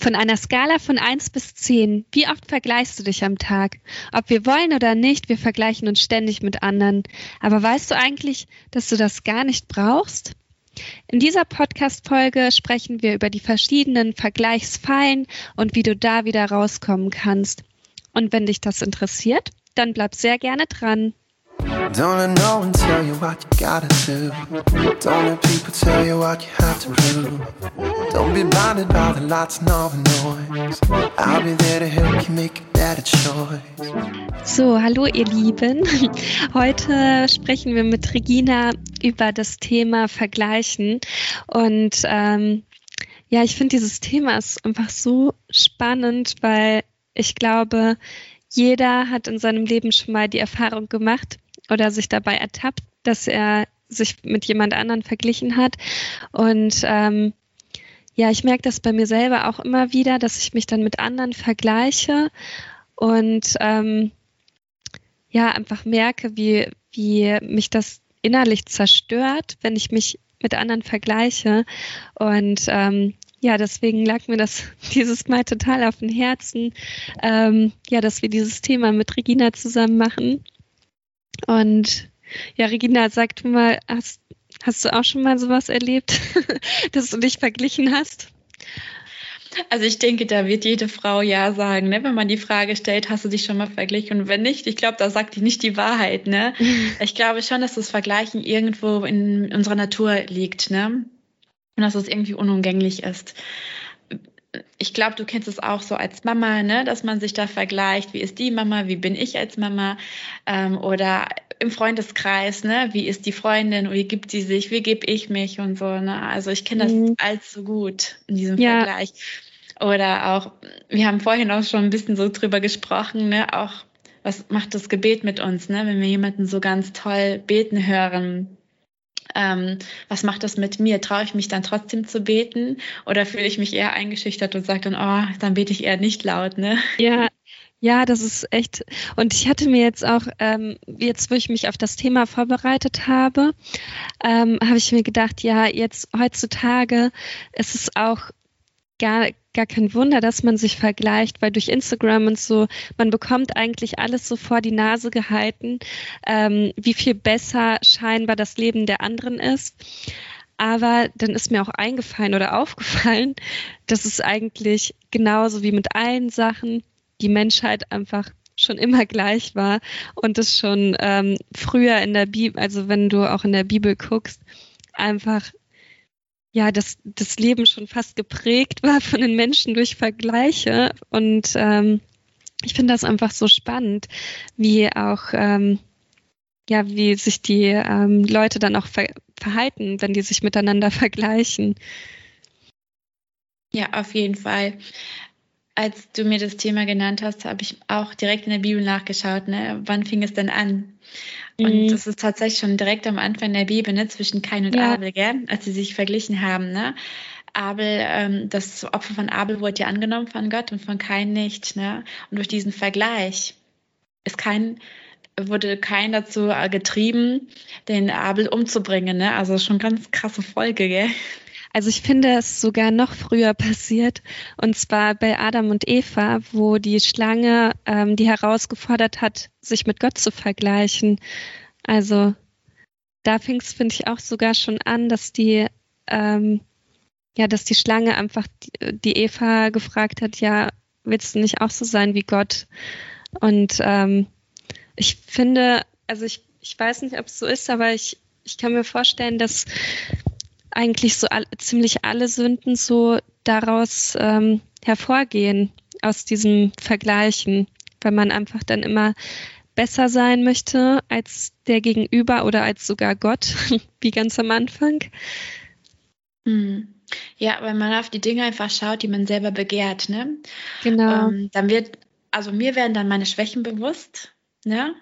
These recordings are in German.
Von einer Skala von 1 bis 10, wie oft vergleichst du dich am Tag? Ob wir wollen oder nicht, wir vergleichen uns ständig mit anderen. Aber weißt du eigentlich, dass du das gar nicht brauchst? In dieser Podcast-Folge sprechen wir über die verschiedenen Vergleichsfallen und wie du da wieder rauskommen kannst. Und wenn dich das interessiert, dann bleib sehr gerne dran. Don't let no one tell you what you gotta do. Don't let people tell you what you have to prove. Don't be blinded by the lights and all the noise. I'll be there to help you make a better choice. So, hallo ihr Lieben. Heute sprechen wir mit Regina über das Thema Vergleichen. Und ähm, ja, ich finde dieses Thema ist einfach so spannend, weil ich glaube, jeder hat in seinem Leben schon mal die Erfahrung gemacht, oder sich dabei ertappt, dass er sich mit jemand anderen verglichen hat. Und ähm, ja, ich merke das bei mir selber auch immer wieder, dass ich mich dann mit anderen vergleiche und ähm, ja, einfach merke, wie, wie mich das innerlich zerstört, wenn ich mich mit anderen vergleiche. Und ähm, ja, deswegen lag mir das dieses Mal total auf dem Herzen, ähm, ja, dass wir dieses Thema mit Regina zusammen machen. Und ja, Regina, sag du mal, hast, hast du auch schon mal sowas erlebt, dass du dich verglichen hast? Also ich denke, da wird jede Frau ja sagen, ne? wenn man die Frage stellt, hast du dich schon mal verglichen? Und wenn nicht, ich glaube, da sagt die nicht die Wahrheit. Ne? Ich glaube schon, dass das Vergleichen irgendwo in unserer Natur liegt ne? und dass es irgendwie unumgänglich ist ich glaube, du kennst es auch so als Mama, ne, dass man sich da vergleicht, wie ist die Mama, wie bin ich als Mama ähm, oder im Freundeskreis, ne, wie ist die Freundin, wie gibt sie sich, wie gebe ich mich und so. Ne? Also ich kenne das mhm. allzu gut in diesem ja. Vergleich. Oder auch, wir haben vorhin auch schon ein bisschen so drüber gesprochen, ne, auch was macht das Gebet mit uns, ne, wenn wir jemanden so ganz toll beten hören ähm, was macht das mit mir? Traue ich mich dann trotzdem zu beten oder fühle ich mich eher eingeschüchtert und sage dann, oh, dann bete ich eher nicht laut, ne? Ja, ja, das ist echt. Und ich hatte mir jetzt auch, ähm, jetzt wo ich mich auf das Thema vorbereitet habe, ähm, habe ich mir gedacht, ja, jetzt heutzutage ist es auch gar, gar kein Wunder, dass man sich vergleicht, weil durch Instagram und so, man bekommt eigentlich alles so vor die Nase gehalten, ähm, wie viel besser scheinbar das Leben der anderen ist. Aber dann ist mir auch eingefallen oder aufgefallen, dass es eigentlich genauso wie mit allen Sachen die Menschheit einfach schon immer gleich war und es schon ähm, früher in der Bibel, also wenn du auch in der Bibel guckst, einfach ja, dass das Leben schon fast geprägt war von den Menschen durch Vergleiche. Und ähm, ich finde das einfach so spannend, wie auch, ähm, ja, wie sich die ähm, Leute dann auch ver verhalten, wenn die sich miteinander vergleichen. Ja, auf jeden Fall. Als du mir das Thema genannt hast, habe ich auch direkt in der Bibel nachgeschaut, ne? wann fing es denn an? Und mhm. das ist tatsächlich schon direkt am Anfang der Bibel, ne, zwischen Kain und ja. Abel, gell? als sie sich verglichen haben. Ne? Abel, ähm, das Opfer von Abel wurde ja angenommen von Gott und von Kain nicht. Ne? Und durch diesen Vergleich ist kein wurde kein dazu äh, getrieben, den Abel umzubringen. Ne? Also schon ganz krasse Folge, gell? Also ich finde es sogar noch früher passiert, und zwar bei Adam und Eva, wo die Schlange ähm, die herausgefordert hat, sich mit Gott zu vergleichen. Also da fing es, finde ich, auch sogar schon an, dass die ähm, ja, dass die Schlange einfach die, die, Eva gefragt hat, ja, willst du nicht auch so sein wie Gott? Und ähm, ich finde, also ich, ich weiß nicht, ob es so ist, aber ich, ich kann mir vorstellen, dass eigentlich so all, ziemlich alle Sünden so daraus ähm, hervorgehen, aus diesem Vergleichen, weil man einfach dann immer besser sein möchte als der Gegenüber oder als sogar Gott, wie ganz am Anfang. Hm. Ja, weil man auf die Dinge einfach schaut, die man selber begehrt, ne? Genau. Ähm, dann wird, also mir werden dann meine Schwächen bewusst, ne?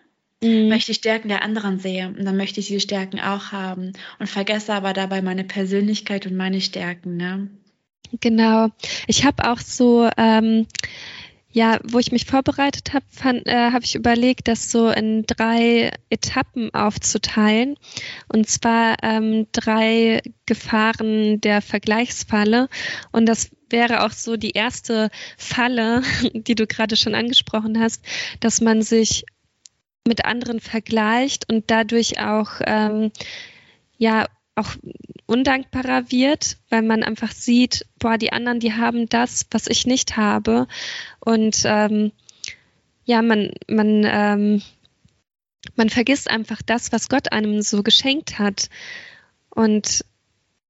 Mhm. weil ich die Stärken der anderen sehe und dann möchte ich diese Stärken auch haben und vergesse aber dabei meine Persönlichkeit und meine Stärken. Ne? Genau. Ich habe auch so ähm, ja, wo ich mich vorbereitet habe, äh, habe ich überlegt, das so in drei Etappen aufzuteilen. Und zwar ähm, drei Gefahren der Vergleichsfalle. Und das wäre auch so die erste Falle, die du gerade schon angesprochen hast, dass man sich mit anderen vergleicht und dadurch auch ähm, ja auch undankbarer wird, weil man einfach sieht, boah, die anderen, die haben das, was ich nicht habe. Und ähm, ja, man, man, ähm, man vergisst einfach das, was Gott einem so geschenkt hat. Und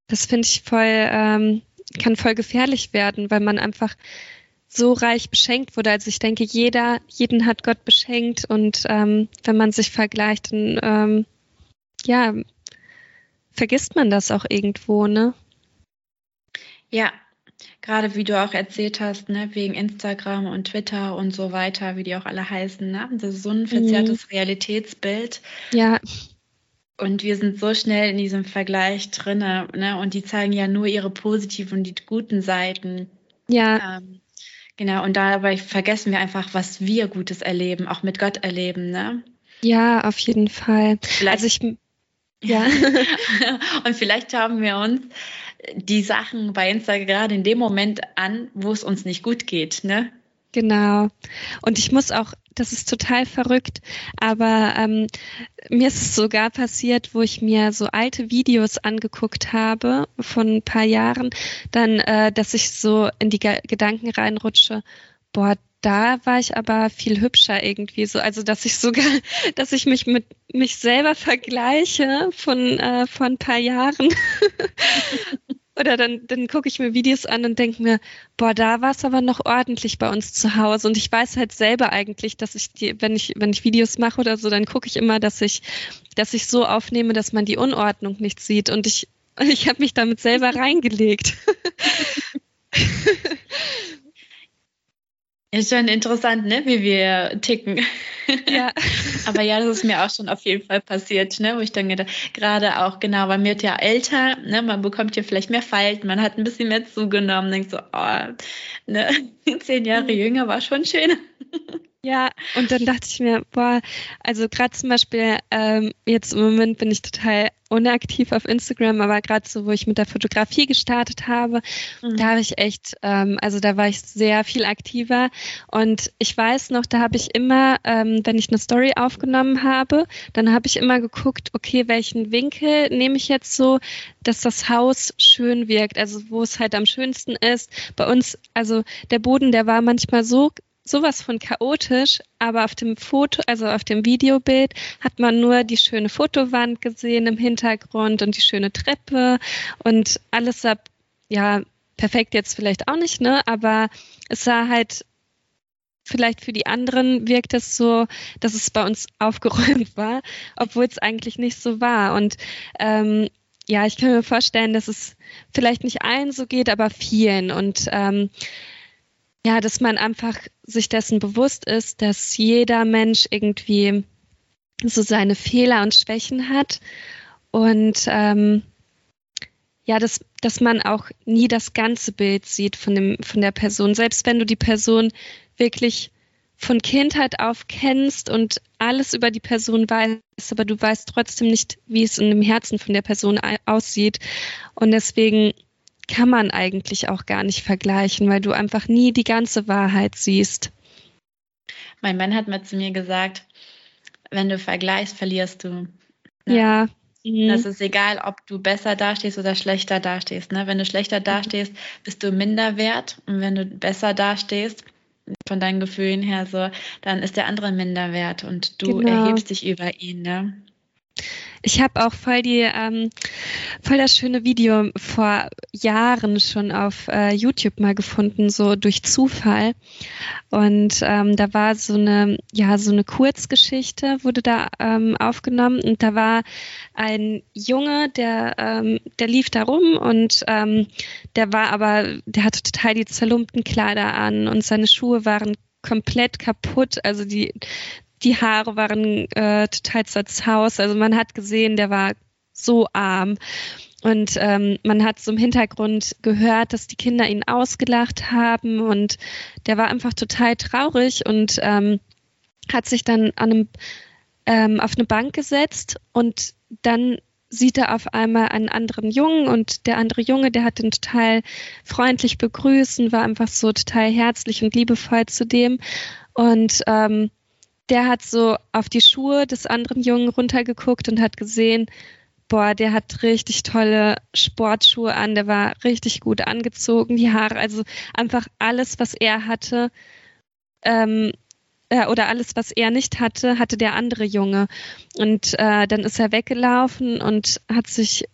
das finde ich voll, ähm, kann voll gefährlich werden, weil man einfach so reich beschenkt wurde. Also ich denke, jeder, jeden hat Gott beschenkt und ähm, wenn man sich vergleicht, dann ähm, ja, vergisst man das auch irgendwo, ne? Ja, gerade wie du auch erzählt hast, ne, wegen Instagram und Twitter und so weiter, wie die auch alle heißen, ne? Das ist so ein verzerrtes mhm. Realitätsbild. Ja. Und wir sind so schnell in diesem Vergleich drinne, ne? Und die zeigen ja nur ihre positiven und die guten Seiten. Ja. Ähm, genau. Und dabei vergessen wir einfach, was wir Gutes erleben, auch mit Gott erleben, ne? Ja, auf jeden Fall. Vielleicht, also ich, ja. und vielleicht haben wir uns die Sachen bei Instagram gerade in dem Moment an, wo es uns nicht gut geht, ne? Genau. Und ich muss auch, das ist total verrückt, aber ähm, mir ist es sogar passiert, wo ich mir so alte Videos angeguckt habe von ein paar Jahren, dann, äh, dass ich so in die Ge Gedanken reinrutsche, boah, da war ich aber viel hübscher irgendwie so. Also dass ich sogar, dass ich mich mit mich selber vergleiche von, äh, von ein paar Jahren. Oder dann, dann gucke ich mir Videos an und denke mir, boah, da war es aber noch ordentlich bei uns zu Hause. Und ich weiß halt selber eigentlich, dass ich die, wenn ich, wenn ich Videos mache oder so, dann gucke ich immer, dass ich, dass ich so aufnehme, dass man die Unordnung nicht sieht. Und ich, ich habe mich damit selber reingelegt. Ist schon interessant, ne, wie wir ticken. Ja. Aber ja, das ist mir auch schon auf jeden Fall passiert, ne, wo ich dann gerade auch, genau, man wird ja älter, ne, man bekommt ja vielleicht mehr Falten, man hat ein bisschen mehr zugenommen, denkt so, oh, ne, zehn Jahre mhm. jünger war schon schön. Ja, und dann dachte ich mir, boah, also gerade zum Beispiel, ähm, jetzt im Moment bin ich total unaktiv auf Instagram, aber gerade so, wo ich mit der Fotografie gestartet habe, mhm. da habe ich echt, ähm, also da war ich sehr viel aktiver. Und ich weiß noch, da habe ich immer, ähm, wenn ich eine Story aufgenommen habe, dann habe ich immer geguckt, okay, welchen Winkel nehme ich jetzt so, dass das Haus schön wirkt, also wo es halt am schönsten ist. Bei uns, also der Boden, der war manchmal so sowas von chaotisch, aber auf dem Foto, also auf dem Videobild, hat man nur die schöne Fotowand gesehen im Hintergrund und die schöne Treppe und alles sah, ja, perfekt jetzt vielleicht auch nicht, ne, aber es sah halt vielleicht für die anderen wirkt es so, dass es bei uns aufgeräumt war, obwohl es eigentlich nicht so war. Und ähm, ja, ich kann mir vorstellen, dass es vielleicht nicht allen so geht, aber vielen. Und ähm, ja, dass man einfach sich dessen bewusst ist, dass jeder Mensch irgendwie so seine Fehler und Schwächen hat und ähm, ja, dass, dass man auch nie das ganze Bild sieht von, dem, von der Person. Selbst wenn du die Person wirklich von Kindheit auf kennst und alles über die Person weißt, aber du weißt trotzdem nicht, wie es in dem Herzen von der Person aussieht. Und deswegen kann man eigentlich auch gar nicht vergleichen, weil du einfach nie die ganze Wahrheit siehst. Mein Mann hat mal zu mir gesagt, wenn du vergleichst, verlierst du. Ne? Ja. Mhm. Das ist egal, ob du besser dastehst oder schlechter dastehst. Ne? Wenn du schlechter dastehst, bist du minder wert. Und wenn du besser dastehst, von deinen Gefühlen her so, dann ist der andere minder wert und du genau. erhebst dich über ihn. Ne? Ich habe auch voll die ähm, voll das schöne Video vor Jahren schon auf äh, YouTube mal gefunden, so durch Zufall. Und ähm, da war so eine ja so eine Kurzgeschichte wurde da ähm, aufgenommen und da war ein Junge, der ähm, der lief da rum und ähm, der war aber der hatte total die zerlumpten Kleider an und seine Schuhe waren komplett kaputt. Also die, die Haare waren äh, total zerzaust. Also man hat gesehen, der war so arm. Und ähm, man hat so im Hintergrund gehört, dass die Kinder ihn ausgelacht haben und der war einfach total traurig und ähm, hat sich dann an einem, ähm, auf eine Bank gesetzt und dann sieht er auf einmal einen anderen Jungen und der andere Junge, der hat ihn total freundlich begrüßen, war einfach so total herzlich und liebevoll zu dem. Und ähm, der hat so auf die Schuhe des anderen Jungen runtergeguckt und hat gesehen, boah, der hat richtig tolle Sportschuhe an, der war richtig gut angezogen, die Haare, also einfach alles, was er hatte, ähm, äh, oder alles, was er nicht hatte, hatte der andere Junge. Und äh, dann ist er weggelaufen und hat sich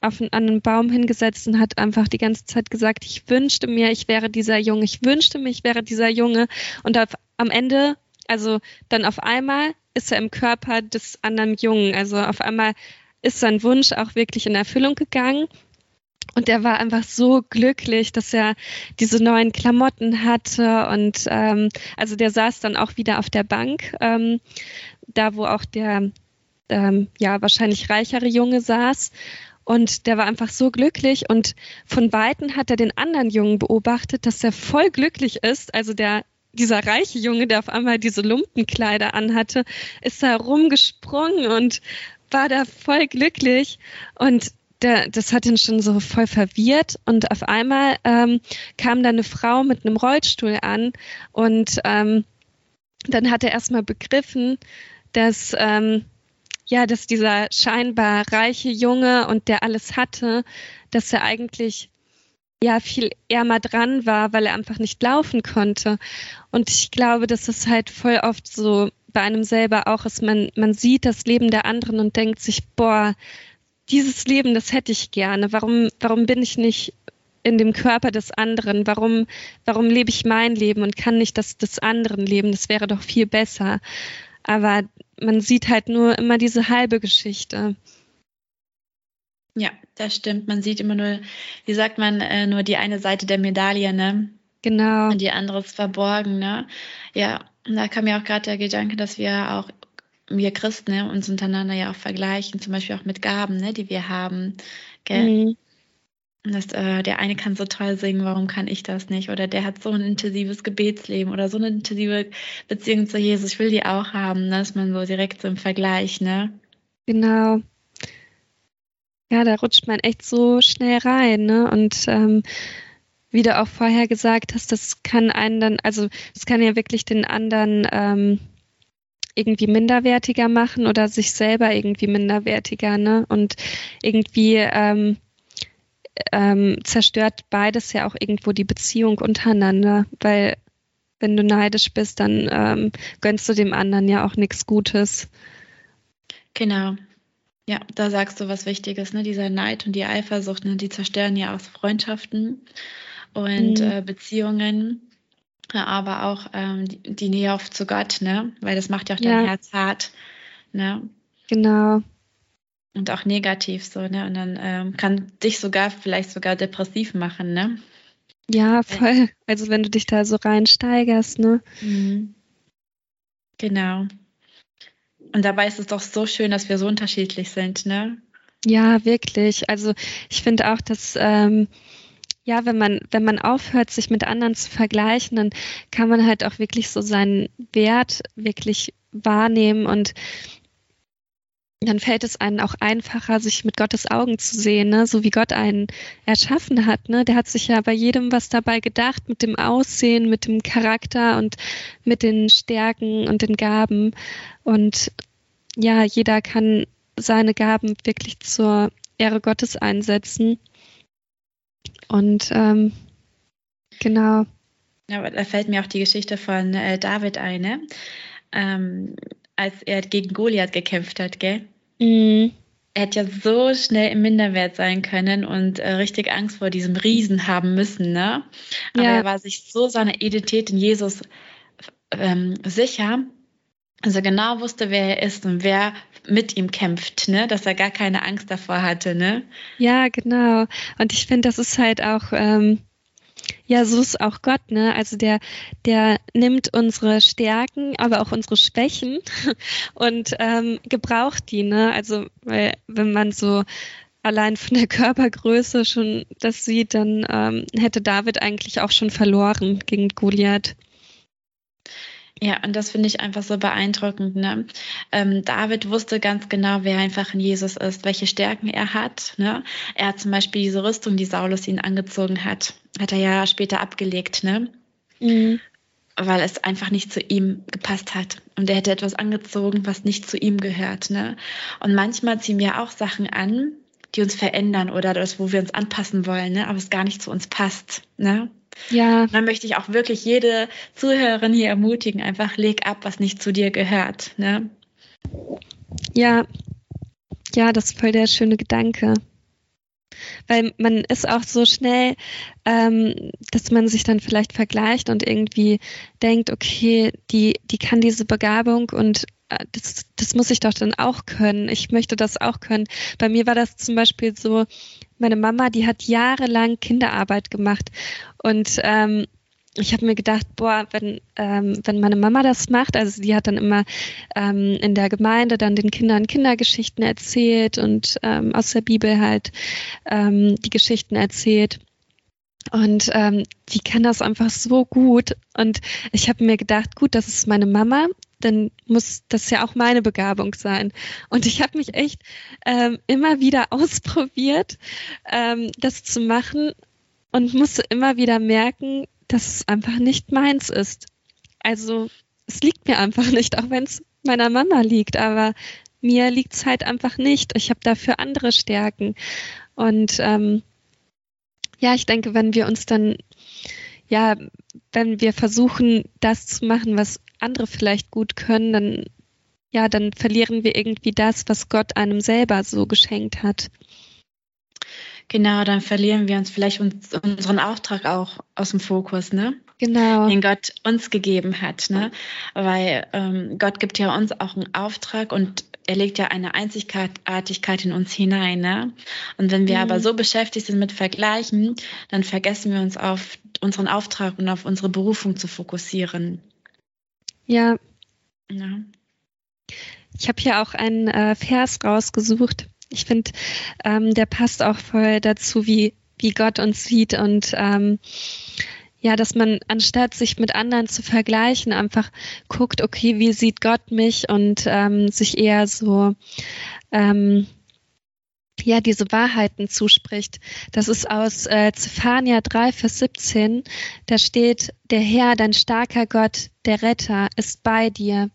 auf einen, an einen Baum hingesetzt und hat einfach die ganze Zeit gesagt, ich wünschte mir, ich wäre dieser Junge, ich wünschte mir, ich wäre dieser Junge. Und auf, am Ende, also dann auf einmal ist er im Körper des anderen Jungen. Also auf einmal ist sein Wunsch auch wirklich in Erfüllung gegangen. Und er war einfach so glücklich, dass er diese neuen Klamotten hatte. Und ähm, also der saß dann auch wieder auf der Bank, ähm, da wo auch der ähm, ja wahrscheinlich reichere Junge saß. Und der war einfach so glücklich. Und von Weitem hat er den anderen Jungen beobachtet, dass er voll glücklich ist. Also der dieser reiche Junge, der auf einmal diese Lumpenkleider anhatte, ist da rumgesprungen und war da voll glücklich. Und der, das hat ihn schon so voll verwirrt und auf einmal ähm, kam da eine Frau mit einem Rollstuhl an und ähm, dann hat er erstmal begriffen, dass ähm, ja, dass dieser scheinbar reiche Junge und der alles hatte, dass er eigentlich ja viel ärmer dran war, weil er einfach nicht laufen konnte. Und ich glaube, dass es halt voll oft so bei einem selber auch ist, man, man sieht das Leben der anderen und denkt sich, boah, dieses Leben, das hätte ich gerne. Warum, warum bin ich nicht in dem Körper des anderen? Warum, warum lebe ich mein Leben und kann nicht das des anderen leben? Das wäre doch viel besser. Aber man sieht halt nur immer diese halbe Geschichte. Ja, das stimmt. Man sieht immer nur, wie sagt man, äh, nur die eine Seite der Medaille, ne? Genau. Und die andere ist verborgen, ne? Ja, und da kam mir auch gerade der Gedanke, dass wir auch wir Christen ne, uns untereinander ja auch vergleichen, zum Beispiel auch mit Gaben, ne, die wir haben. Gell? Mhm. Das, äh, der eine kann so toll singen, warum kann ich das nicht? Oder der hat so ein intensives Gebetsleben oder so eine intensive Beziehung zu Jesus. Ich will die auch haben, ne? dass man so direkt so im Vergleich, ne? Genau. Ja, da rutscht man echt so schnell rein, ne? Und ähm, wie du auch vorher gesagt hast, das kann einen dann, also das kann ja wirklich den anderen ähm, irgendwie minderwertiger machen oder sich selber irgendwie minderwertiger, ne? Und irgendwie ähm, ähm, zerstört beides ja auch irgendwo die Beziehung untereinander, weil wenn du neidisch bist, dann ähm, gönnst du dem anderen ja auch nichts Gutes. Genau. Ja, da sagst du was Wichtiges, ne? Dieser Neid und die Eifersucht, ne? die zerstören ja auch Freundschaften und mhm. äh, Beziehungen aber auch ähm, die, die, Nähe auf zu Gott, ne? Weil das macht ja auch dein ja. Herz hart, ne? Genau. Und auch negativ so, ne? Und dann ähm, kann dich sogar vielleicht sogar depressiv machen, ne? Ja, voll. Also wenn du dich da so reinsteigerst, ne? Mhm. Genau. Und dabei ist es doch so schön, dass wir so unterschiedlich sind, ne? Ja, wirklich. Also ich finde auch, dass ähm, ja, wenn man, wenn man aufhört, sich mit anderen zu vergleichen, dann kann man halt auch wirklich so seinen Wert wirklich wahrnehmen und dann fällt es einem auch einfacher, sich mit Gottes Augen zu sehen, ne? so wie Gott einen erschaffen hat. Ne? Der hat sich ja bei jedem was dabei gedacht, mit dem Aussehen, mit dem Charakter und mit den Stärken und den Gaben. Und ja, jeder kann seine Gaben wirklich zur Ehre Gottes einsetzen. Und ähm, genau. Ja, aber da fällt mir auch die Geschichte von äh, David ein, ne? ähm, als er gegen Goliath gekämpft hat, gell? Mhm. Er hätte ja so schnell im Minderwert sein können und äh, richtig Angst vor diesem Riesen haben müssen, ne? Aber ja. er war sich so seiner Identität in Jesus ähm, sicher, also genau wusste, wer er ist und wer mit ihm kämpft, ne? Dass er gar keine Angst davor hatte, ne? Ja, genau. Und ich finde, das ist halt auch, ähm, ja, so ist auch Gott, ne? Also der, der nimmt unsere Stärken, aber auch unsere Schwächen und ähm, gebraucht die, ne? Also, weil, wenn man so allein von der Körpergröße schon das sieht, dann ähm, hätte David eigentlich auch schon verloren gegen Goliath. Ja, und das finde ich einfach so beeindruckend. Ne? Ähm, David wusste ganz genau, wer einfach in Jesus ist, welche Stärken er hat. Ne? Er hat zum Beispiel diese Rüstung, die Saulus ihn angezogen hat, hat er ja später abgelegt, ne? Mhm. Weil es einfach nicht zu ihm gepasst hat. Und er hätte etwas angezogen, was nicht zu ihm gehört. Ne? Und manchmal ziehen wir auch Sachen an, die uns verändern oder das, wo wir uns anpassen wollen, ne? aber es gar nicht zu uns passt. Ne? Ja. dann möchte ich auch wirklich jede Zuhörerin hier ermutigen, einfach leg ab, was nicht zu dir gehört. Ne? Ja, ja, das ist voll der schöne Gedanke. Weil man ist auch so schnell, ähm, dass man sich dann vielleicht vergleicht und irgendwie denkt, okay, die, die kann diese Begabung und das, das muss ich doch dann auch können. Ich möchte das auch können. Bei mir war das zum Beispiel so, meine Mama, die hat jahrelang Kinderarbeit gemacht und ähm, ich habe mir gedacht, boah, wenn, ähm, wenn meine Mama das macht, also die hat dann immer ähm, in der Gemeinde dann den Kindern Kindergeschichten erzählt und ähm, aus der Bibel halt ähm, die Geschichten erzählt. Und ähm, die kann das einfach so gut. Und ich habe mir gedacht, gut, das ist meine Mama dann muss das ja auch meine Begabung sein. Und ich habe mich echt ähm, immer wieder ausprobiert, ähm, das zu machen und musste immer wieder merken, dass es einfach nicht meins ist. Also es liegt mir einfach nicht, auch wenn es meiner Mama liegt, aber mir liegt es halt einfach nicht. Ich habe dafür andere Stärken. Und ähm, ja, ich denke, wenn wir uns dann, ja, wenn wir versuchen, das zu machen, was andere vielleicht gut können, dann ja, dann verlieren wir irgendwie das, was Gott einem selber so geschenkt hat. Genau, dann verlieren wir uns vielleicht uns, unseren Auftrag auch aus dem Fokus, ne? Genau. Den Gott uns gegeben hat, ne? Weil ähm, Gott gibt ja uns auch einen Auftrag und er legt ja eine Einzigartigkeit in uns hinein, ne? Und wenn wir mhm. aber so beschäftigt sind mit Vergleichen, dann vergessen wir uns auf unseren Auftrag und auf unsere Berufung zu fokussieren. Ja. ja. Ich habe hier auch einen äh, Vers rausgesucht. Ich finde, ähm, der passt auch voll dazu, wie, wie Gott uns sieht und ähm, ja, dass man anstatt sich mit anderen zu vergleichen, einfach guckt, okay, wie sieht Gott mich und ähm, sich eher so ähm, ja, diese Wahrheiten zuspricht. Das ist aus äh, Zephania 3, Vers 17. Da steht, der Herr, dein starker Gott, der Retter, ist bei dir.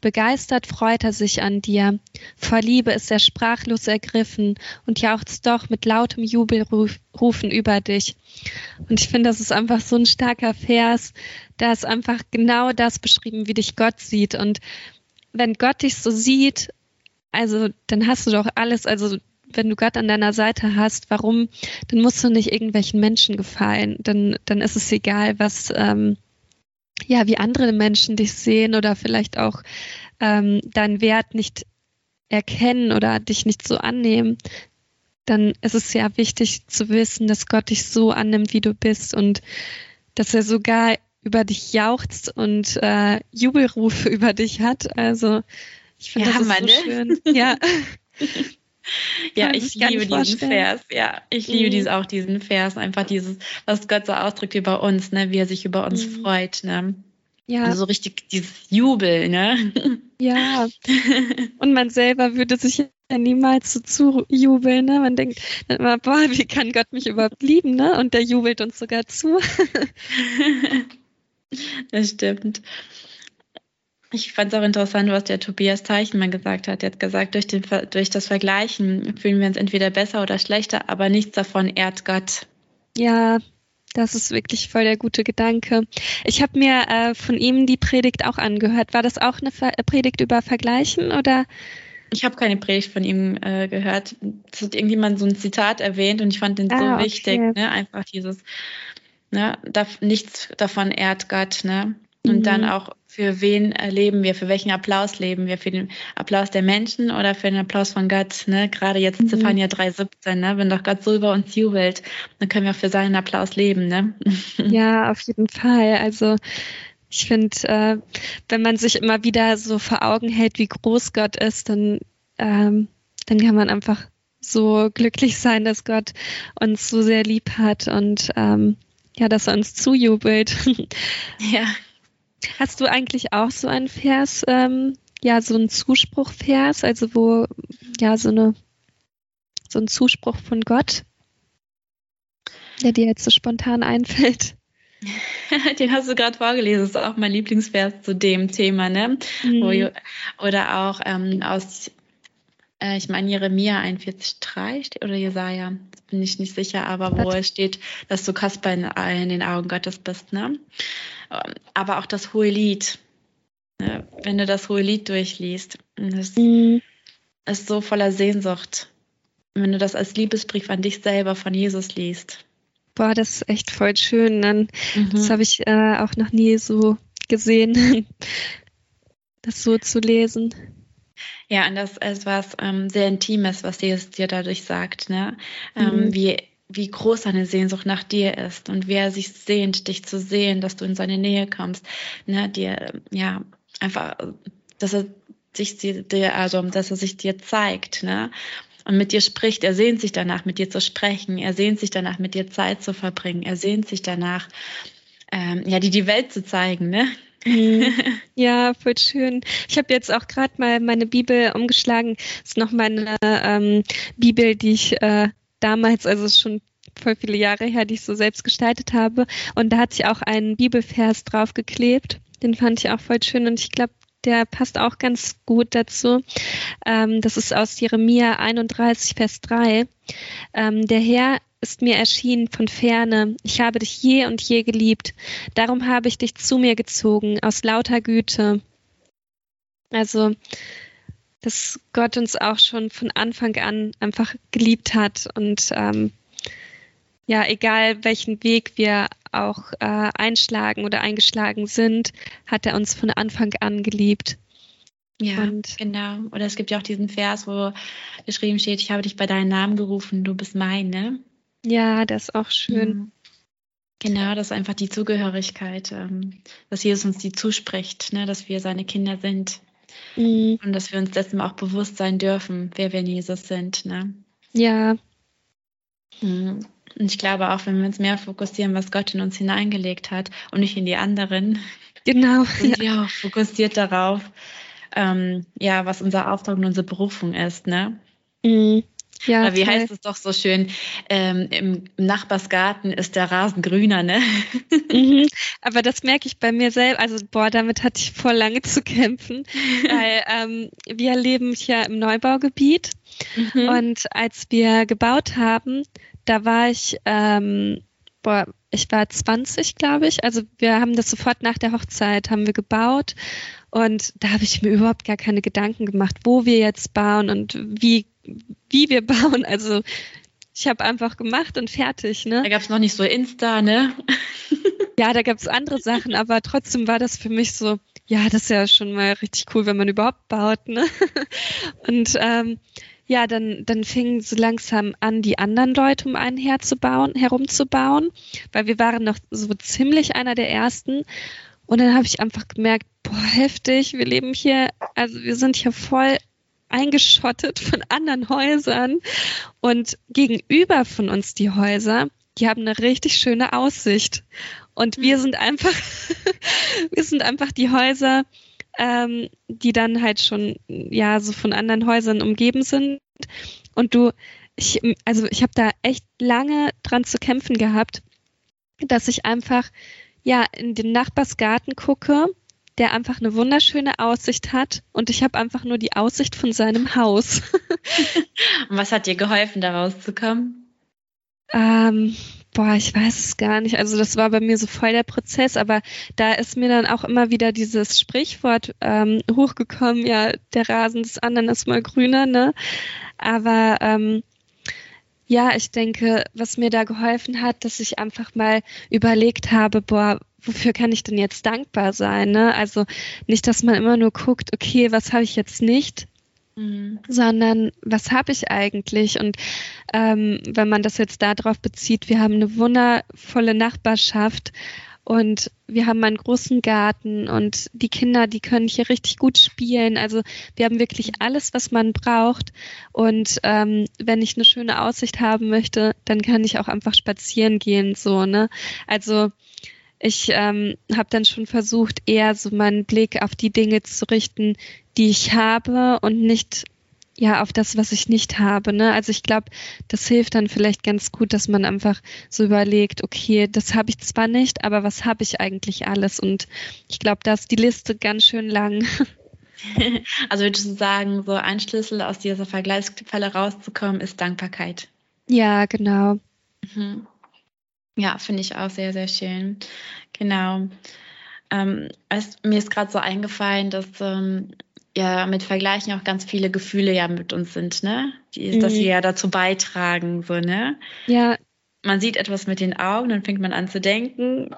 Begeistert freut er sich an dir. Vor Liebe ist er sprachlos ergriffen und jauchzt doch mit lautem Jubelrufen über dich. Und ich finde, das ist einfach so ein starker Vers. Da ist einfach genau das beschrieben, wie dich Gott sieht. Und wenn Gott dich so sieht, also dann hast du doch alles, also wenn du Gott an deiner Seite hast, warum, dann musst du nicht irgendwelchen Menschen gefallen. Dann, dann ist es egal, was, ähm, ja, wie andere Menschen dich sehen oder vielleicht auch ähm, deinen Wert nicht erkennen oder dich nicht so annehmen. Dann ist es ja wichtig zu wissen, dass Gott dich so annimmt, wie du bist und dass er sogar über dich jauchzt und äh, Jubelrufe über dich hat. Also ich finde ja, das ist so ne? schön. Ja. Ja, ich liebe diesen Vers. Ja, ich liebe mhm. dies, auch diesen Vers. Einfach dieses, was Gott so ausdrückt über uns, ne, wie er sich über uns mhm. freut, ne. Ja. Also so richtig dieses Jubel, ne? Ja. Und man selber würde sich ja niemals so zujubeln, ne? Man denkt immer, boah, wie kann Gott mich überhaupt lieben, ne? Und der jubelt uns sogar zu. das stimmt. Ich fand es auch interessant, was der Tobias Teichenmann gesagt hat. Er hat gesagt, durch, den, durch das Vergleichen fühlen wir uns entweder besser oder schlechter, aber nichts davon ehrt Gott. Ja, das ist wirklich voll der gute Gedanke. Ich habe mir äh, von ihm die Predigt auch angehört. War das auch eine Ver Predigt über Vergleichen oder? Ich habe keine Predigt von ihm äh, gehört. Es hat irgendjemand so ein Zitat erwähnt und ich fand den ah, so wichtig. Ne? Einfach dieses, ne? Da, nichts davon ehrt Gott. Ne? Und mhm. dann auch, für wen leben wir, für welchen Applaus leben wir? Für den Applaus der Menschen oder für den Applaus von Gott? Ne? Gerade jetzt mhm. Zephania 3,17, ne? wenn doch Gott so über uns jubelt, dann können wir auch für seinen Applaus leben. Ne? Ja, auf jeden Fall. Also ich finde, äh, wenn man sich immer wieder so vor Augen hält, wie groß Gott ist, dann, ähm, dann kann man einfach so glücklich sein, dass Gott uns so sehr lieb hat und ähm, ja, dass er uns zujubelt. Ja, Hast du eigentlich auch so einen Vers, ähm, ja, so einen Zuspruchvers, also wo, ja, so eine, so ein Zuspruch von Gott, der dir jetzt so spontan einfällt? Den hast du gerade vorgelesen, das ist auch mein Lieblingsvers zu dem Thema, ne? Mhm. Wo, oder auch ähm, aus, äh, ich meine, Jeremia 41,3 oder Jesaja, bin ich nicht sicher, aber wo es steht, dass du Kasper in, in, den Augen Gottes bist, ne? Ähm, aber auch das hohe Lied, ne? wenn du das hohe Lied durchliest, das mhm. ist so voller Sehnsucht. Wenn du das als Liebesbrief an dich selber von Jesus liest boah, das ist echt voll schön. Dann, mhm. Das habe ich äh, auch noch nie so gesehen, das so zu lesen. Ja, und das ist was ähm, sehr Intimes, was Jesus dir dadurch sagt, ne? Ähm, mhm. wie, wie groß seine Sehnsucht nach dir ist und wie er sich sehnt, dich zu sehen, dass du in seine Nähe kommst, ne? Dir, ja, einfach, dass er sich dir, also, dass er sich dir zeigt, ne? und mit dir spricht. Er sehnt sich danach, mit dir zu sprechen. Er sehnt sich danach, mit dir Zeit zu verbringen. Er sehnt sich danach, ähm, ja, dir die Welt zu zeigen, ne? Mhm. Ja, voll schön. Ich habe jetzt auch gerade mal meine Bibel umgeschlagen. Das ist noch meine ähm, Bibel, die ich äh, damals, also schon voll viele Jahre her, die ich so selbst gestaltet habe. Und da hat sich auch ein Bibelvers draufgeklebt. Den fand ich auch voll schön und ich glaube, der passt auch ganz gut dazu. Ähm, das ist aus Jeremia 31, Vers 3. Ähm, der Herr ist mir erschienen von ferne. Ich habe dich je und je geliebt. Darum habe ich dich zu mir gezogen, aus lauter Güte. Also, dass Gott uns auch schon von Anfang an einfach geliebt hat und ähm, ja, egal welchen Weg wir auch äh, einschlagen oder eingeschlagen sind, hat er uns von Anfang an geliebt. Ja, und, genau. Oder es gibt ja auch diesen Vers, wo geschrieben steht, ich habe dich bei deinem Namen gerufen, du bist mein, ne? Ja, das ist auch schön. Genau, das ist einfach die Zugehörigkeit, ähm, dass Jesus uns die zuspricht, ne, dass wir seine Kinder sind. Mhm. Und dass wir uns dessen auch bewusst sein dürfen, wer wir in Jesus sind. Ne? Ja. Mhm. Und ich glaube auch, wenn wir uns mehr fokussieren, was Gott in uns hineingelegt hat und nicht in die anderen, genau, sind ja. wir auch fokussiert darauf, ähm, ja, was unser Auftrag und unsere Berufung ist, ne? Mhm. Ja, Aber wie toll. heißt es doch so schön, ähm, im Nachbarsgarten ist der Rasen grüner, ne? Mhm. Aber das merke ich bei mir selbst. Also, boah, damit hatte ich vor lange zu kämpfen, weil ähm, wir leben hier im Neubaugebiet. Mhm. Und als wir gebaut haben, da war ich, ähm, boah, ich war 20, glaube ich. Also wir haben das sofort nach der Hochzeit haben wir gebaut und da habe ich mir überhaupt gar keine Gedanken gemacht, wo wir jetzt bauen und wie wie wir bauen. Also ich habe einfach gemacht und fertig. Ne? Da gab es noch nicht so Insta, ne? ja, da gab es andere Sachen, aber trotzdem war das für mich so, ja, das ist ja schon mal richtig cool, wenn man überhaupt baut. Ne? Und ähm, ja, dann, dann fingen so langsam an, die anderen Leute um einen herzubauen, herumzubauen, weil wir waren noch so ziemlich einer der ersten. Und dann habe ich einfach gemerkt, boah, heftig, wir leben hier, also wir sind hier voll eingeschottet von anderen Häusern und gegenüber von uns die Häuser, die haben eine richtig schöne Aussicht. Und wir sind einfach, wir sind einfach die Häuser, ähm, die dann halt schon ja so von anderen Häusern umgeben sind. Und du, ich, also ich habe da echt lange dran zu kämpfen gehabt, dass ich einfach ja in den Nachbarsgarten gucke, der einfach eine wunderschöne Aussicht hat und ich habe einfach nur die Aussicht von seinem Haus. und was hat dir geholfen, da rauszukommen? Ähm, Boah, ich weiß es gar nicht. Also das war bei mir so voll der Prozess, aber da ist mir dann auch immer wieder dieses Sprichwort ähm, hochgekommen, ja, der Rasen des anderen ist mal grüner, ne? Aber ähm, ja, ich denke, was mir da geholfen hat, dass ich einfach mal überlegt habe, boah, wofür kann ich denn jetzt dankbar sein? Ne? Also nicht, dass man immer nur guckt, okay, was habe ich jetzt nicht, Mhm. sondern was habe ich eigentlich? Und ähm, wenn man das jetzt darauf bezieht, wir haben eine wundervolle Nachbarschaft und wir haben einen großen Garten und die Kinder, die können hier richtig gut spielen. Also wir haben wirklich alles, was man braucht. Und ähm, wenn ich eine schöne Aussicht haben möchte, dann kann ich auch einfach spazieren gehen, so, ne? Also ich ähm, habe dann schon versucht, eher so meinen Blick auf die Dinge zu richten, die ich habe und nicht ja auf das, was ich nicht habe. Ne? Also ich glaube, das hilft dann vielleicht ganz gut, dass man einfach so überlegt, okay, das habe ich zwar nicht, aber was habe ich eigentlich alles? Und ich glaube, da ist die Liste ganz schön lang. Also würdest du sagen, so ein Schlüssel aus dieser Vergleichsfalle rauszukommen, ist Dankbarkeit. Ja, genau. Mhm. Ja, finde ich auch sehr, sehr schön. Genau. Ähm, es, mir ist gerade so eingefallen, dass ähm, ja mit Vergleichen auch ganz viele Gefühle ja mit uns sind, ne? Die, mhm. Dass wir ja dazu beitragen, so, ne? Ja. Man sieht etwas mit den Augen, dann fängt man an zu denken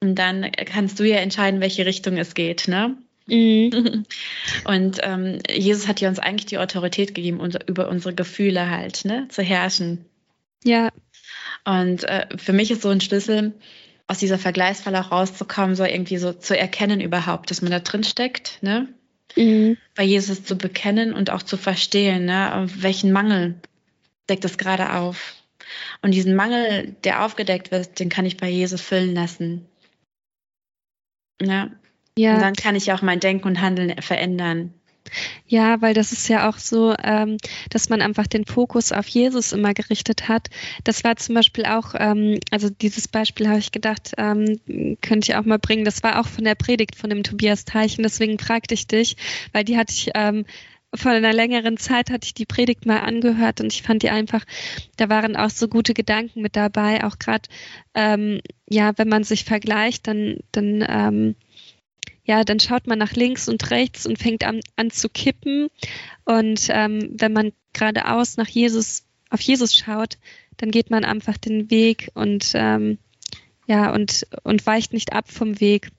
und dann kannst du ja entscheiden, welche Richtung es geht, ne? Mhm. Und ähm, Jesus hat ja uns eigentlich die Autorität gegeben, unser, über unsere Gefühle halt, ne, zu herrschen. Ja. Und äh, für mich ist so ein Schlüssel, aus dieser Vergleichsfalle auch rauszukommen, so irgendwie so zu erkennen überhaupt, dass man da drin steckt, ne? Mhm. Bei Jesus zu bekennen und auch zu verstehen, ne? welchen Mangel deckt es gerade auf. Und diesen Mangel, der aufgedeckt wird, den kann ich bei Jesus füllen lassen. Ja. ja. Und dann kann ich auch mein Denken und Handeln verändern. Ja, weil das ist ja auch so, ähm, dass man einfach den Fokus auf Jesus immer gerichtet hat. Das war zum Beispiel auch, ähm, also dieses Beispiel habe ich gedacht, ähm, könnte ich auch mal bringen. Das war auch von der Predigt von dem Tobias Teichen. Deswegen fragte ich dich, weil die hatte ich ähm, vor einer längeren Zeit hatte ich die Predigt mal angehört und ich fand die einfach, da waren auch so gute Gedanken mit dabei, auch gerade, ähm, ja, wenn man sich vergleicht, dann, dann ähm, ja, dann schaut man nach links und rechts und fängt an, an zu kippen. Und ähm, wenn man geradeaus nach Jesus, auf Jesus schaut, dann geht man einfach den Weg und ähm, ja, und, und weicht nicht ab vom Weg.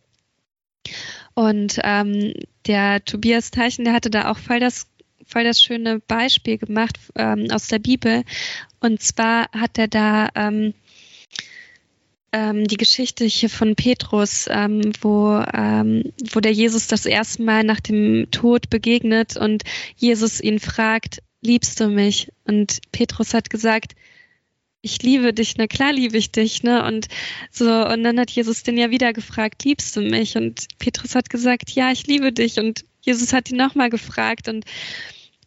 Und ähm, der Tobias Teichen, der hatte da auch voll das, voll das schöne Beispiel gemacht ähm, aus der Bibel. Und zwar hat er da ähm, ähm, die Geschichte hier von Petrus, ähm, wo, ähm, wo der Jesus das erste Mal nach dem Tod begegnet und Jesus ihn fragt, liebst du mich? Und Petrus hat gesagt, ich liebe dich, na klar liebe ich dich, ne? Und so, und dann hat Jesus den ja wieder gefragt, liebst du mich? Und Petrus hat gesagt, ja, ich liebe dich. Und Jesus hat ihn nochmal gefragt und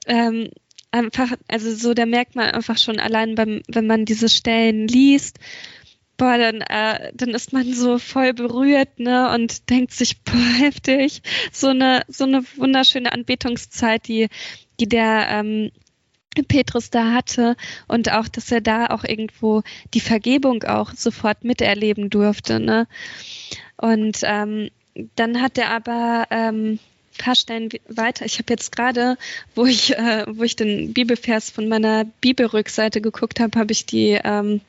ähm, einfach, also so, da merkt man einfach schon allein beim, wenn man diese Stellen liest, boah, dann, äh, dann ist man so voll berührt, ne, und denkt sich, boah, heftig. So eine, so eine wunderschöne Anbetungszeit, die, die der ähm, Petrus da hatte und auch, dass er da auch irgendwo die Vergebung auch sofort miterleben durfte, ne. Und ähm, dann hat er aber ähm, paar Stellen weiter. Ich habe jetzt gerade, wo ich, äh, wo ich den Bibelvers von meiner Bibelrückseite geguckt habe, habe ich die ähm,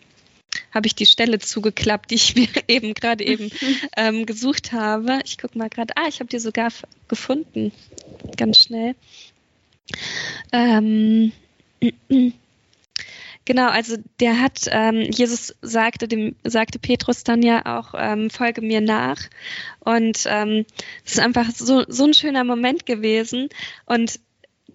habe ich die Stelle zugeklappt, die ich mir eben gerade eben ähm, gesucht habe. Ich gucke mal gerade, ah, ich habe die sogar gefunden, ganz schnell. Ähm, Genau, also der hat, ähm, Jesus sagte dem, sagte Petrus dann ja auch, ähm, folge mir nach. Und ähm, es ist einfach so, so ein schöner Moment gewesen. Und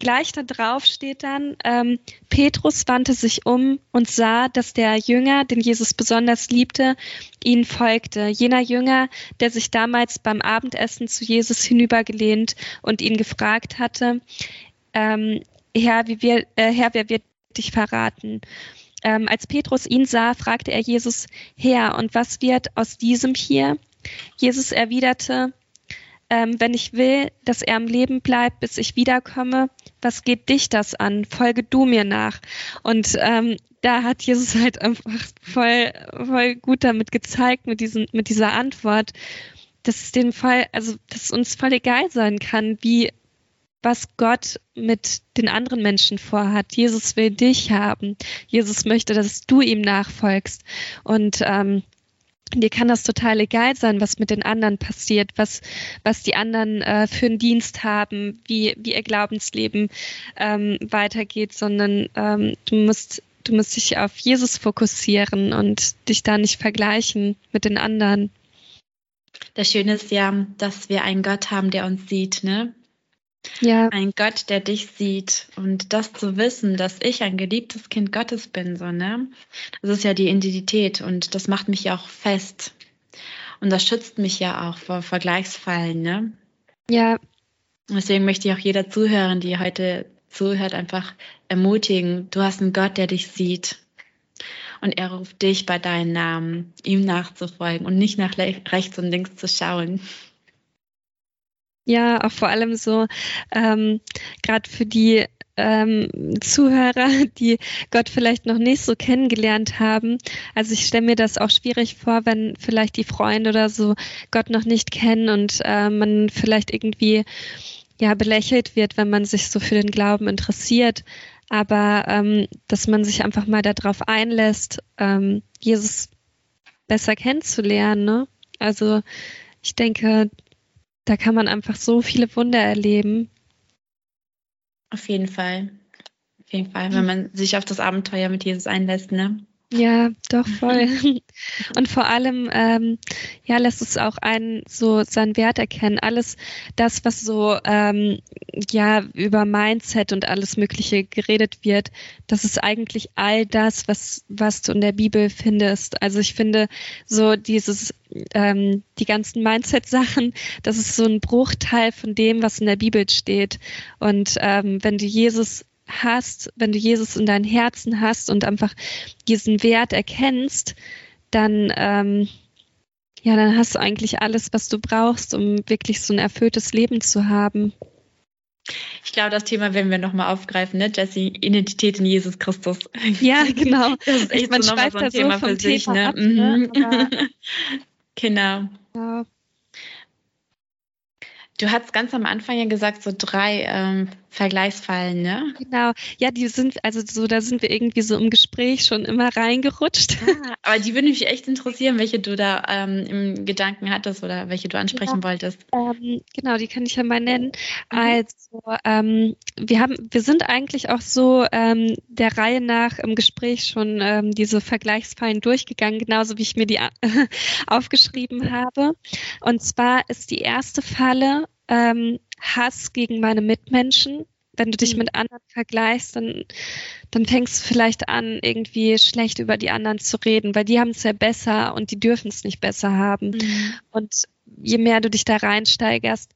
gleich da drauf steht dann, ähm, Petrus wandte sich um und sah, dass der Jünger, den Jesus besonders liebte, ihnen folgte. Jener Jünger, der sich damals beim Abendessen zu Jesus hinübergelehnt und ihn gefragt hatte, ähm, Herr, wie wir, äh, Herr, wer wird dich verraten? Ähm, als Petrus ihn sah, fragte er Jesus, Herr, und was wird aus diesem hier? Jesus erwiderte, ähm, wenn ich will, dass er am Leben bleibt, bis ich wiederkomme, was geht dich das an? Folge du mir nach. Und ähm, da hat Jesus halt einfach voll, voll gut damit gezeigt, mit, diesen, mit dieser Antwort, dass es den Fall, also dass es uns voll egal sein kann, wie was Gott mit den anderen Menschen vorhat. Jesus will dich haben. Jesus möchte, dass du ihm nachfolgst. Und ähm, dir kann das total egal sein, was mit den anderen passiert, was, was die anderen äh, für einen Dienst haben, wie, wie ihr Glaubensleben ähm, weitergeht, sondern ähm, du musst, du musst dich auf Jesus fokussieren und dich da nicht vergleichen mit den anderen. Das Schöne ist ja, dass wir einen Gott haben, der uns sieht, ne? Ja. Ein Gott, der dich sieht. Und das zu wissen, dass ich ein geliebtes Kind Gottes bin, so, ne? Das ist ja die Identität und das macht mich ja auch fest. Und das schützt mich ja auch vor Vergleichsfallen, ne? Ja. Deswegen möchte ich auch jeder Zuhörer, die heute zuhört, einfach ermutigen. Du hast einen Gott, der dich sieht. Und er ruft dich bei deinen Namen, ihm nachzufolgen und nicht nach rechts und links zu schauen. Ja, auch vor allem so, ähm, gerade für die ähm, Zuhörer, die Gott vielleicht noch nicht so kennengelernt haben. Also ich stelle mir das auch schwierig vor, wenn vielleicht die Freunde oder so Gott noch nicht kennen und äh, man vielleicht irgendwie ja belächelt wird, wenn man sich so für den Glauben interessiert. Aber ähm, dass man sich einfach mal darauf einlässt, ähm, Jesus besser kennenzulernen. Ne? Also ich denke, da kann man einfach so viele Wunder erleben. Auf jeden Fall. Auf jeden Fall, wenn man sich auf das Abenteuer mit Jesus einlässt, ne? Ja, doch voll. Und vor allem, ähm, ja, lässt es auch einen so seinen Wert erkennen. Alles das, was so ähm, ja über Mindset und alles Mögliche geredet wird, das ist eigentlich all das, was was du in der Bibel findest. Also ich finde so dieses ähm, die ganzen Mindset-Sachen, das ist so ein Bruchteil von dem, was in der Bibel steht. Und ähm, wenn du Jesus hast, wenn du Jesus in deinem Herzen hast und einfach diesen Wert erkennst, dann ähm, ja, dann hast du eigentlich alles, was du brauchst, um wirklich so ein erfülltes Leben zu haben. Ich glaube, das Thema werden wir nochmal aufgreifen, ne, Jesse? Identität in Jesus Christus. Ja, genau. Das ist echt Man so, so ein Thema so für sich, ne? Ab, ne? Mhm. genau. Ja. Du hast ganz am Anfang ja gesagt, so drei ähm, Vergleichsfallen, ne? Genau. Ja, die sind, also so, da sind wir irgendwie so im Gespräch schon immer reingerutscht. Ah, aber die würde mich echt interessieren, welche du da ähm, im Gedanken hattest oder welche du ansprechen ja, wolltest. Ähm, genau, die kann ich ja mal nennen. Mhm. Also, ähm, wir haben, wir sind eigentlich auch so ähm, der Reihe nach im Gespräch schon ähm, diese Vergleichsfallen durchgegangen, genauso wie ich mir die aufgeschrieben habe. Und zwar ist die erste Falle, ähm, Hass gegen meine Mitmenschen. Wenn du dich mhm. mit anderen vergleichst, dann, dann fängst du vielleicht an, irgendwie schlecht über die anderen zu reden, weil die haben es ja besser und die dürfen es nicht besser haben. Mhm. Und je mehr du dich da reinsteigerst,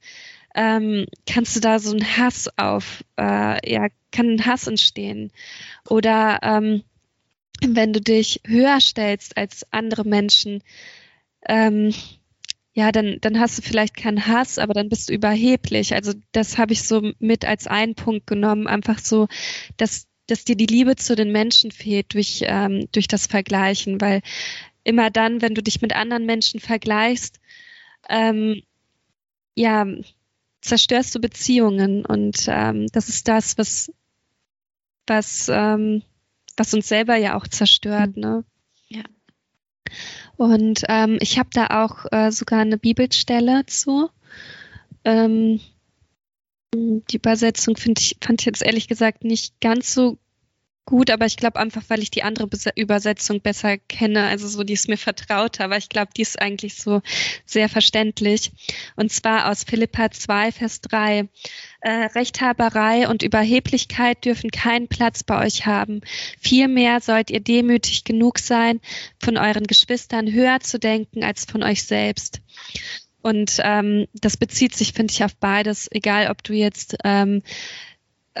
ähm, kannst du da so einen Hass auf, äh, ja, kann ein Hass entstehen. Oder ähm, wenn du dich höher stellst als andere Menschen, ähm, ja, dann, dann hast du vielleicht keinen Hass, aber dann bist du überheblich. Also das habe ich so mit als einen Punkt genommen, einfach so, dass, dass dir die Liebe zu den Menschen fehlt durch, ähm, durch das Vergleichen, weil immer dann, wenn du dich mit anderen Menschen vergleichst, ähm, ja, zerstörst du Beziehungen und ähm, das ist das, was, was, ähm, was uns selber ja auch zerstört, ne? Ja. Und ähm, ich habe da auch äh, sogar eine Bibelstelle zu. Ähm, die Übersetzung ich, fand ich jetzt ehrlich gesagt nicht ganz so gut, aber ich glaube einfach, weil ich die andere Übersetzung besser kenne, also so, die ist mir vertraut, aber ich glaube, die ist eigentlich so sehr verständlich. Und zwar aus Philippa 2, Vers 3. Äh, Rechthaberei und Überheblichkeit dürfen keinen Platz bei euch haben. Vielmehr sollt ihr demütig genug sein, von euren Geschwistern höher zu denken als von euch selbst. Und ähm, das bezieht sich, finde ich, auf beides, egal ob du jetzt ähm,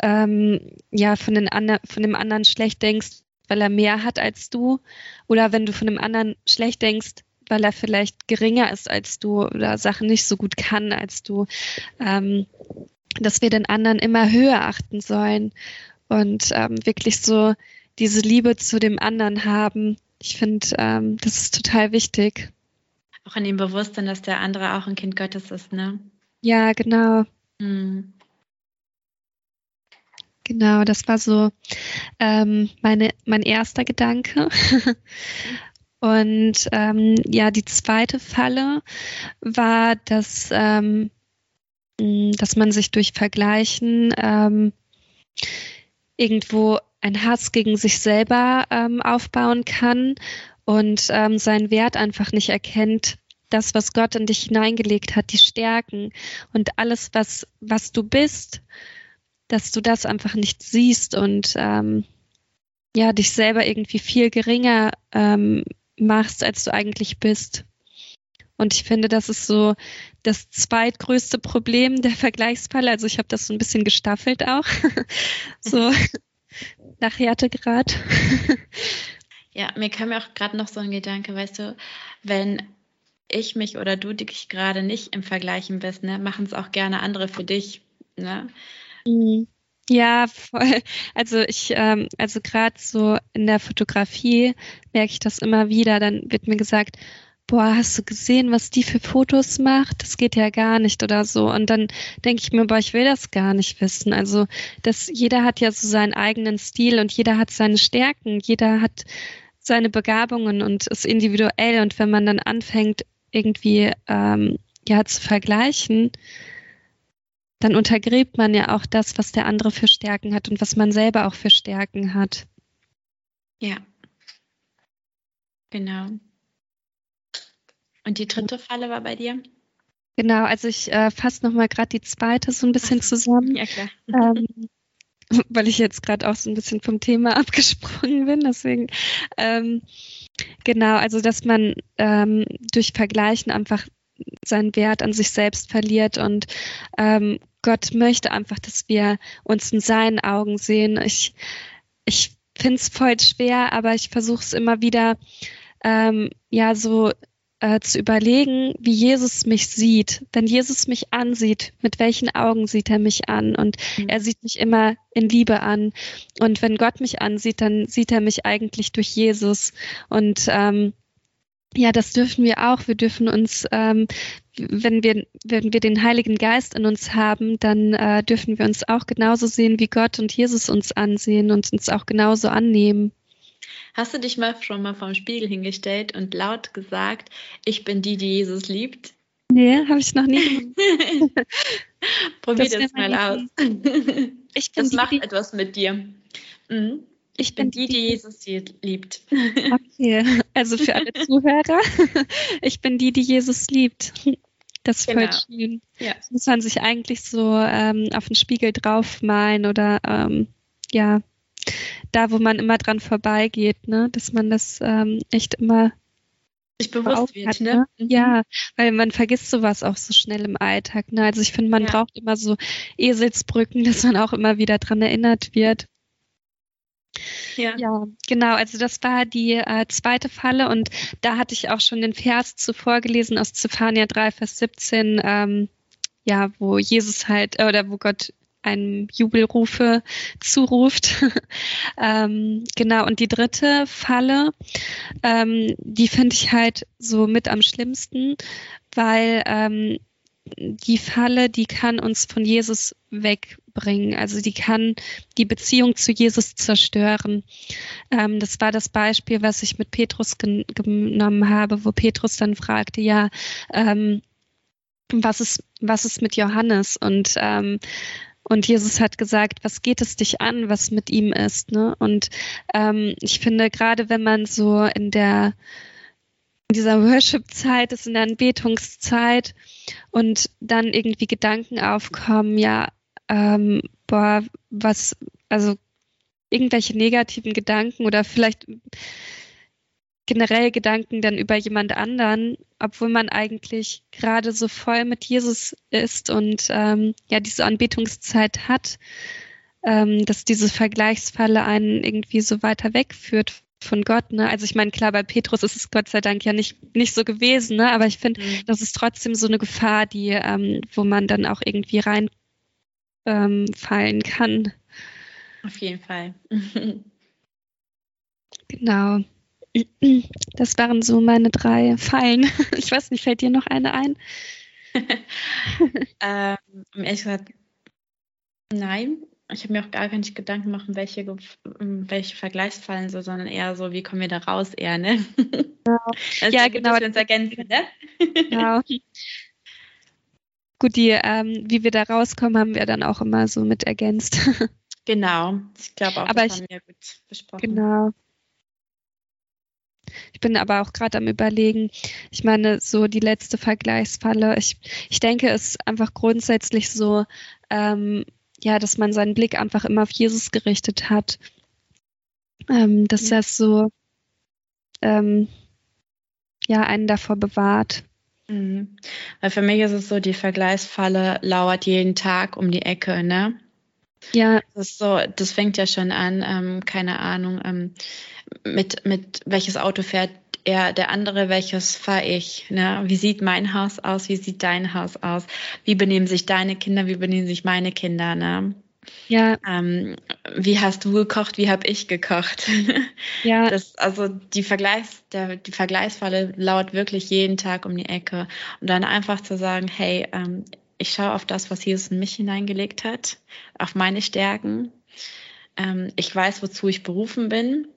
ähm, ja von, den von dem anderen schlecht denkst, weil er mehr hat als du, oder wenn du von dem anderen schlecht denkst, weil er vielleicht geringer ist als du oder Sachen nicht so gut kann als du, ähm, dass wir den anderen immer höher achten sollen und ähm, wirklich so diese Liebe zu dem anderen haben. Ich finde, ähm, das ist total wichtig. Auch an dem Bewusstsein, dass der andere auch ein Kind Gottes ist, ne? Ja, genau. Hm. Genau, das war so ähm, meine, mein erster Gedanke. Und ähm, ja, die zweite Falle war, dass, ähm, dass man sich durch Vergleichen ähm, irgendwo ein Hass gegen sich selber ähm, aufbauen kann und ähm, seinen Wert einfach nicht erkennt. Das, was Gott in dich hineingelegt hat, die Stärken und alles, was, was du bist, dass du das einfach nicht siehst und ähm, ja, dich selber irgendwie viel geringer ähm, machst, als du eigentlich bist. Und ich finde, das ist so das zweitgrößte Problem der Vergleichsfalle. Also ich habe das so ein bisschen gestaffelt auch. so nach Härtegrad. ja, mir kam ja auch gerade noch so ein Gedanke, weißt du, wenn ich mich oder du dich gerade nicht im Vergleichen bist, ne, machen es auch gerne andere für dich. Ne? Mhm. Ja, voll. Also ich, ähm, also gerade so in der Fotografie merke ich das immer wieder. Dann wird mir gesagt, boah, hast du gesehen, was die für Fotos macht? Das geht ja gar nicht oder so. Und dann denke ich mir, boah, ich will das gar nicht wissen. Also das, jeder hat ja so seinen eigenen Stil und jeder hat seine Stärken, jeder hat seine Begabungen und ist individuell. Und wenn man dann anfängt, irgendwie ähm, ja zu vergleichen, dann untergräbt man ja auch das, was der andere für Stärken hat und was man selber auch für Stärken hat. Ja. Genau. Und die dritte Falle war bei dir? Genau, also ich äh, fasse nochmal gerade die zweite so ein bisschen zusammen. Ja, klar. Ähm, weil ich jetzt gerade auch so ein bisschen vom Thema abgesprungen bin, deswegen. Ähm, genau, also dass man ähm, durch Vergleichen einfach seinen Wert an sich selbst verliert und ähm, Gott möchte einfach, dass wir uns in seinen Augen sehen. Ich, ich finde es voll schwer, aber ich versuche es immer wieder, ähm, ja, so äh, zu überlegen, wie Jesus mich sieht. Wenn Jesus mich ansieht, mit welchen Augen sieht er mich an? Und mhm. er sieht mich immer in Liebe an. Und wenn Gott mich ansieht, dann sieht er mich eigentlich durch Jesus. Und ähm, ja, das dürfen wir auch. Wir dürfen uns, ähm, wenn wir, wenn wir den Heiligen Geist in uns haben, dann äh, dürfen wir uns auch genauso sehen, wie Gott und Jesus uns ansehen und uns auch genauso annehmen. Hast du dich mal schon mal vorm Spiegel hingestellt und laut gesagt, ich bin die, die Jesus liebt? Nee, habe ich noch nie. Probier das, das mal aus. Ich bin das die, macht die... etwas mit dir. Mhm. Ich, bin die, die Jesus liebt. Okay, also für alle Zuhörer, ich bin die, die Jesus liebt. Das ist genau. voll schön. Ja. Das muss man sich eigentlich so ähm, auf den Spiegel draufmalen oder ähm, ja, da, wo man immer dran vorbeigeht, ne? dass man das ähm, echt immer sich bewusst wird, hat, ne? ne? Mhm. Ja, weil man vergisst sowas auch so schnell im Alltag. Ne? Also ich finde, man ja. braucht immer so Eselsbrücken, dass man auch immer wieder dran erinnert wird. Ja. ja, genau. Also das war die äh, zweite Falle und da hatte ich auch schon den Vers zuvor gelesen aus Zephania 3, Vers 17, ähm, ja, wo Jesus halt, äh, oder wo Gott einem Jubelrufe zuruft. ähm, genau, und die dritte Falle, ähm, die finde ich halt so mit am schlimmsten, weil ähm, die Falle, die kann uns von Jesus wegbringen. Also die kann die Beziehung zu Jesus zerstören. Ähm, das war das Beispiel, was ich mit Petrus gen genommen habe, wo Petrus dann fragte, ja, ähm, was ist, was ist mit Johannes? Und ähm, und Jesus hat gesagt, was geht es dich an, was mit ihm ist. Ne? Und ähm, ich finde, gerade wenn man so in der in dieser Worship-Zeit ist, in der Anbetungszeit und dann irgendwie Gedanken aufkommen, ja, ähm, boah, was, also irgendwelche negativen Gedanken oder vielleicht generell Gedanken dann über jemand anderen, obwohl man eigentlich gerade so voll mit Jesus ist und ähm, ja diese Anbetungszeit hat, ähm, dass diese Vergleichsfalle einen irgendwie so weiter wegführt von Gott. Ne? Also ich meine, klar, bei Petrus ist es Gott sei Dank ja nicht, nicht so gewesen, ne? aber ich finde, mhm. das ist trotzdem so eine Gefahr, die, ähm, wo man dann auch irgendwie reinfallen ähm, kann. Auf jeden Fall. genau. Das waren so meine drei Fallen. Ich weiß nicht, fällt dir noch eine ein? ähm, ehrlich gesagt, nein. Ich habe mir auch gar nicht Gedanken machen, welche, welche Vergleichsfallen so, sondern eher so, wie kommen wir da raus, eher, ne? Genau. ja, genau. Dass wir uns ergänzen, ne? Genau. Gut, die, ähm, wie wir da rauskommen, haben wir dann auch immer so mit ergänzt. Genau, ich glaube auch, Aber das ich, haben wir gut besprochen. Genau. Ich bin aber auch gerade am Überlegen. Ich meine, so die letzte Vergleichsfalle. Ich, ich denke, es ist einfach grundsätzlich so, ähm, ja, dass man seinen Blick einfach immer auf Jesus gerichtet hat. Ähm, dass das so, ähm, ja, einen davor bewahrt. Mhm. Weil für mich ist es so, die Vergleichsfalle lauert jeden Tag um die Ecke, ne? Ja. Das ist so, das fängt ja schon an, ähm, keine Ahnung, ähm, mit, mit welches Auto fährt er, der andere, welches fahre ich? Ne? Wie sieht mein Haus aus? Wie sieht dein Haus aus? Wie benehmen sich deine Kinder? Wie benehmen sich meine Kinder? Ne? Ja. Ähm, wie hast du gekocht? Wie habe ich gekocht? Ja. Das, also die, Vergleichs, der, die Vergleichsfalle lauert wirklich jeden Tag um die Ecke. Und dann einfach zu sagen, hey, ähm, ich schaue auf das, was Jesus in mich hineingelegt hat, auf meine Stärken. Ähm, ich weiß, wozu ich berufen bin.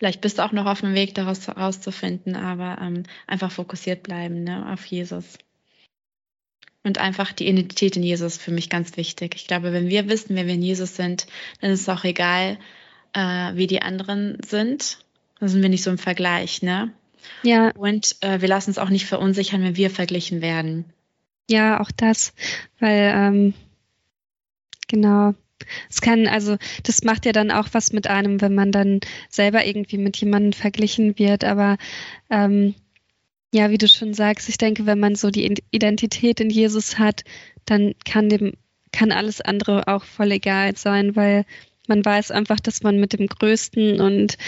Vielleicht bist du auch noch auf dem Weg, daraus herauszufinden, aber ähm, einfach fokussiert bleiben ne, auf Jesus. Und einfach die Identität in Jesus ist für mich ganz wichtig. Ich glaube, wenn wir wissen, wer wir in Jesus sind, dann ist es auch egal, äh, wie die anderen sind. Dann sind wir nicht so im Vergleich, ne? Ja. Und äh, wir lassen uns auch nicht verunsichern, wenn wir verglichen werden. Ja, auch das, weil ähm, genau. Es kann, also das macht ja dann auch was mit einem, wenn man dann selber irgendwie mit jemandem verglichen wird. Aber ähm, ja, wie du schon sagst, ich denke, wenn man so die Identität in Jesus hat, dann kann dem, kann alles andere auch voll egal sein, weil man weiß einfach, dass man mit dem größten und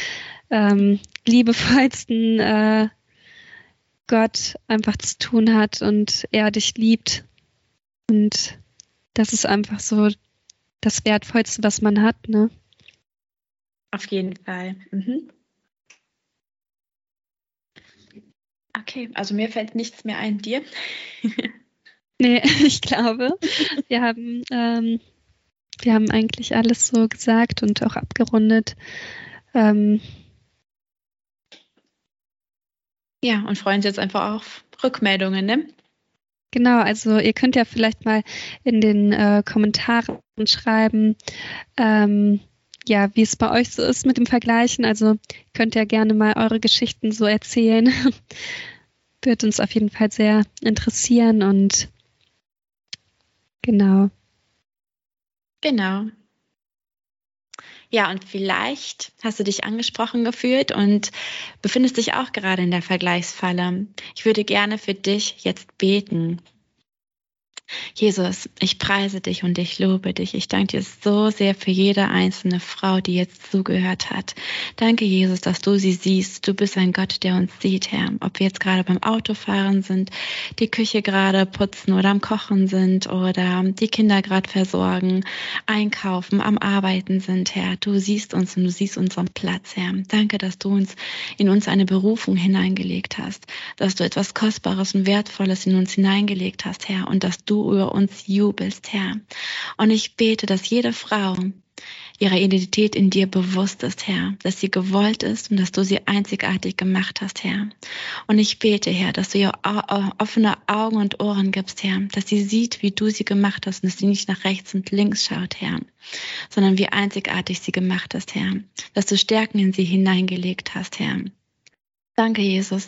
ähm, liebevollsten äh, Gott einfach zu tun hat und er dich liebt. Und das ist einfach so das Wertvollste, was man hat, ne? Auf jeden Fall. Mhm. Okay, also mir fällt nichts mehr ein. Dir? nee, ich glaube, wir haben, ähm, wir haben eigentlich alles so gesagt und auch abgerundet. Ähm, ja, und freuen uns jetzt einfach auf Rückmeldungen, ne? Genau, also ihr könnt ja vielleicht mal in den äh, Kommentaren schreiben, ähm, ja, wie es bei euch so ist mit dem Vergleichen. Also könnt ihr gerne mal eure Geschichten so erzählen. Wird uns auf jeden Fall sehr interessieren und genau. Genau. Ja, und vielleicht hast du dich angesprochen gefühlt und befindest dich auch gerade in der Vergleichsfalle. Ich würde gerne für dich jetzt beten. Jesus, ich preise dich und ich lobe dich. Ich danke dir so sehr für jede einzelne Frau, die jetzt zugehört hat. Danke, Jesus, dass du sie siehst. Du bist ein Gott, der uns sieht, Herr. Ob wir jetzt gerade beim Autofahren sind, die Küche gerade putzen oder am Kochen sind oder die Kinder gerade versorgen, einkaufen, am Arbeiten sind, Herr. Du siehst uns und du siehst unseren Platz, Herr. Danke, dass du uns in uns eine Berufung hineingelegt hast, dass du etwas Kostbares und Wertvolles in uns hineingelegt hast, Herr, und dass du über uns jubelst, Herr. Und ich bete, dass jede Frau ihrer Identität in dir bewusst ist, Herr, dass sie gewollt ist und dass du sie einzigartig gemacht hast, Herr. Und ich bete, Herr, dass du ihr offene Augen und Ohren gibst, Herr, dass sie sieht, wie du sie gemacht hast und dass sie nicht nach rechts und links schaut, Herr, sondern wie einzigartig sie gemacht hast, Herr, dass du Stärken in sie hineingelegt hast, Herr. Danke, Jesus,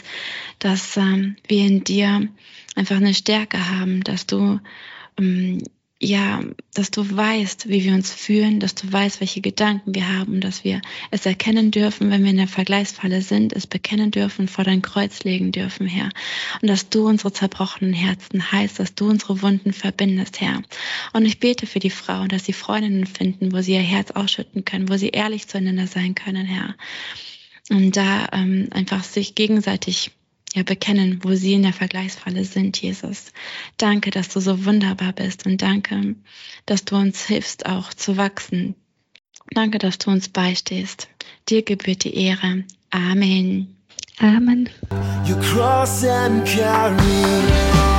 dass ähm, wir in dir einfach eine Stärke haben, dass du ähm, ja, dass du weißt, wie wir uns fühlen, dass du weißt, welche Gedanken wir haben, dass wir es erkennen dürfen, wenn wir in der Vergleichsfalle sind, es bekennen dürfen, vor dein Kreuz legen dürfen, Herr. Und dass du unsere zerbrochenen Herzen heißt, dass du unsere Wunden verbindest, Herr. Und ich bete für die Frauen, dass sie Freundinnen finden, wo sie ihr Herz ausschütten können, wo sie ehrlich zueinander sein können, Herr. Und da ähm, einfach sich gegenseitig ja, bekennen, wo sie in der Vergleichsfalle sind, Jesus. Danke, dass du so wunderbar bist und danke, dass du uns hilfst, auch zu wachsen. Danke, dass du uns beistehst. Dir gebührt die Ehre. Amen. Amen. You cross and carry.